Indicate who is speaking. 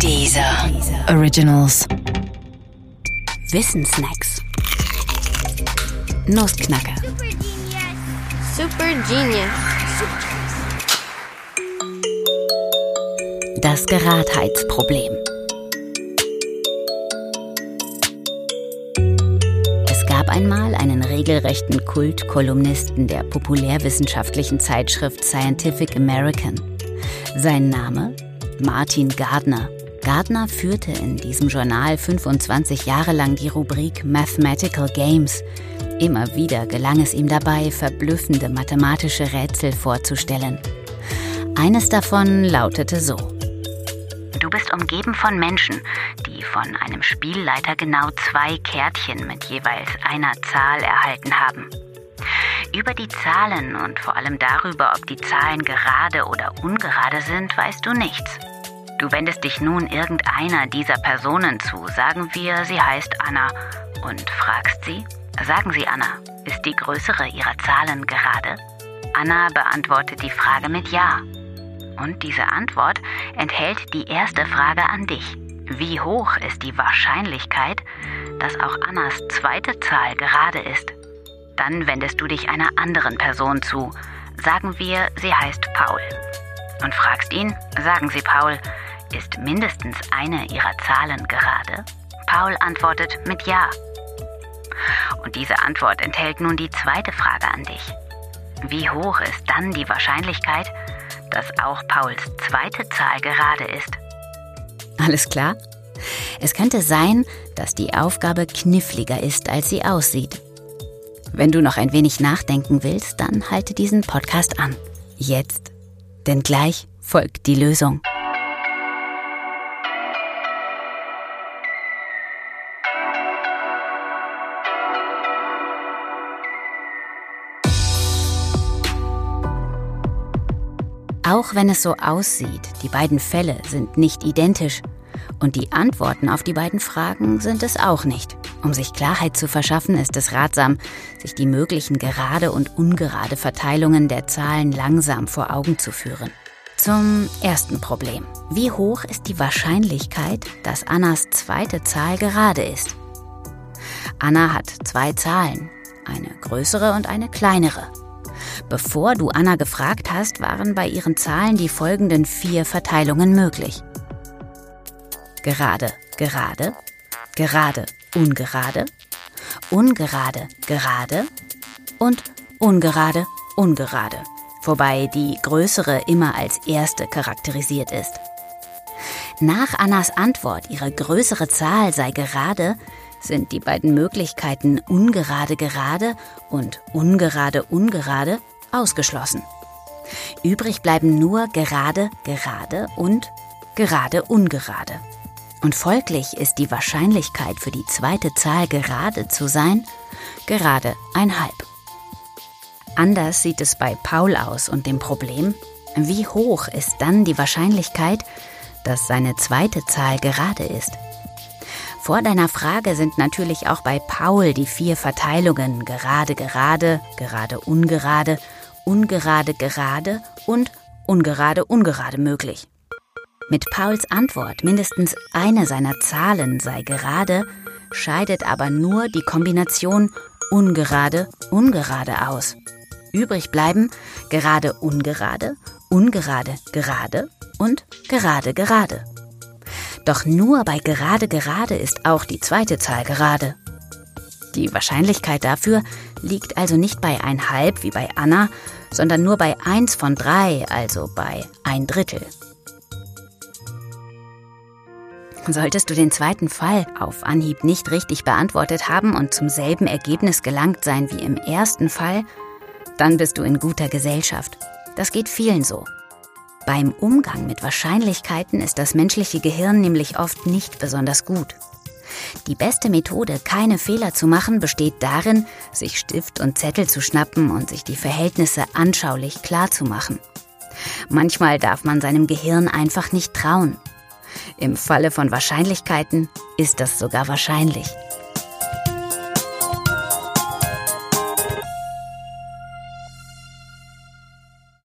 Speaker 1: Dieser Originals.
Speaker 2: Wissensnacks. Nussknacker.
Speaker 3: Super Genius.
Speaker 2: Das Geradheitsproblem. Es gab einmal einen regelrechten Kultkolumnisten der populärwissenschaftlichen Zeitschrift Scientific American. Sein Name? Martin Gardner. Gardner führte in diesem Journal 25 Jahre lang die Rubrik Mathematical Games. Immer wieder gelang es ihm dabei, verblüffende mathematische Rätsel vorzustellen. Eines davon lautete so. Du bist umgeben von Menschen, die von einem Spielleiter genau zwei Kärtchen mit jeweils einer Zahl erhalten haben. Über die Zahlen und vor allem darüber, ob die Zahlen gerade oder ungerade sind, weißt du nichts. Du wendest dich nun irgendeiner dieser Personen zu, sagen wir, sie heißt Anna, und fragst sie, sagen Sie Anna, ist die größere ihrer Zahlen gerade? Anna beantwortet die Frage mit Ja. Und diese Antwort enthält die erste Frage an dich. Wie hoch ist die Wahrscheinlichkeit, dass auch Annas zweite Zahl gerade ist? Dann wendest du dich einer anderen Person zu. Sagen wir, sie heißt Paul. Und fragst ihn, sagen Sie Paul, ist mindestens eine Ihrer Zahlen gerade? Paul antwortet mit Ja. Und diese Antwort enthält nun die zweite Frage an dich. Wie hoch ist dann die Wahrscheinlichkeit, dass auch Pauls zweite Zahl gerade ist? Alles klar? Es könnte sein, dass die Aufgabe kniffliger ist, als sie aussieht. Wenn du noch ein wenig nachdenken willst, dann halte diesen Podcast an. Jetzt. Denn gleich folgt die Lösung. Auch wenn es so aussieht, die beiden Fälle sind nicht identisch und die Antworten auf die beiden Fragen sind es auch nicht. Um sich Klarheit zu verschaffen, ist es ratsam, sich die möglichen gerade und ungerade Verteilungen der Zahlen langsam vor Augen zu führen. Zum ersten Problem. Wie hoch ist die Wahrscheinlichkeit, dass Annas zweite Zahl gerade ist? Anna hat zwei Zahlen, eine größere und eine kleinere. Bevor du Anna gefragt hast, waren bei ihren Zahlen die folgenden vier Verteilungen möglich. Gerade, gerade, gerade, ungerade, ungerade, gerade und ungerade, ungerade, wobei die größere immer als erste charakterisiert ist. Nach Annas Antwort, ihre größere Zahl sei gerade, sind die beiden Möglichkeiten ungerade gerade und ungerade ungerade ausgeschlossen. Übrig bleiben nur gerade gerade und gerade ungerade. Und folglich ist die Wahrscheinlichkeit für die zweite Zahl gerade zu sein gerade ein Halb. Anders sieht es bei Paul aus und dem Problem, wie hoch ist dann die Wahrscheinlichkeit, dass seine zweite Zahl gerade ist? Vor deiner Frage sind natürlich auch bei Paul die vier Verteilungen gerade gerade, gerade ungerade, ungerade gerade und ungerade ungerade möglich. Mit Pauls Antwort, mindestens eine seiner Zahlen sei gerade, scheidet aber nur die Kombination ungerade ungerade aus. Übrig bleiben gerade ungerade, ungerade gerade und gerade gerade. Doch nur bei gerade gerade ist auch die zweite Zahl gerade. Die Wahrscheinlichkeit dafür liegt also nicht bei ein halb wie bei Anna, sondern nur bei eins von drei, also bei ein Drittel. Solltest du den zweiten Fall auf Anhieb nicht richtig beantwortet haben und zum selben Ergebnis gelangt sein wie im ersten Fall, dann bist du in guter Gesellschaft. Das geht vielen so. Beim Umgang mit Wahrscheinlichkeiten ist das menschliche Gehirn nämlich oft nicht besonders gut. Die beste Methode, keine Fehler zu machen, besteht darin, sich Stift und Zettel zu schnappen und sich die Verhältnisse anschaulich klarzumachen. Manchmal darf man seinem Gehirn einfach nicht trauen. Im Falle von Wahrscheinlichkeiten ist das sogar wahrscheinlich.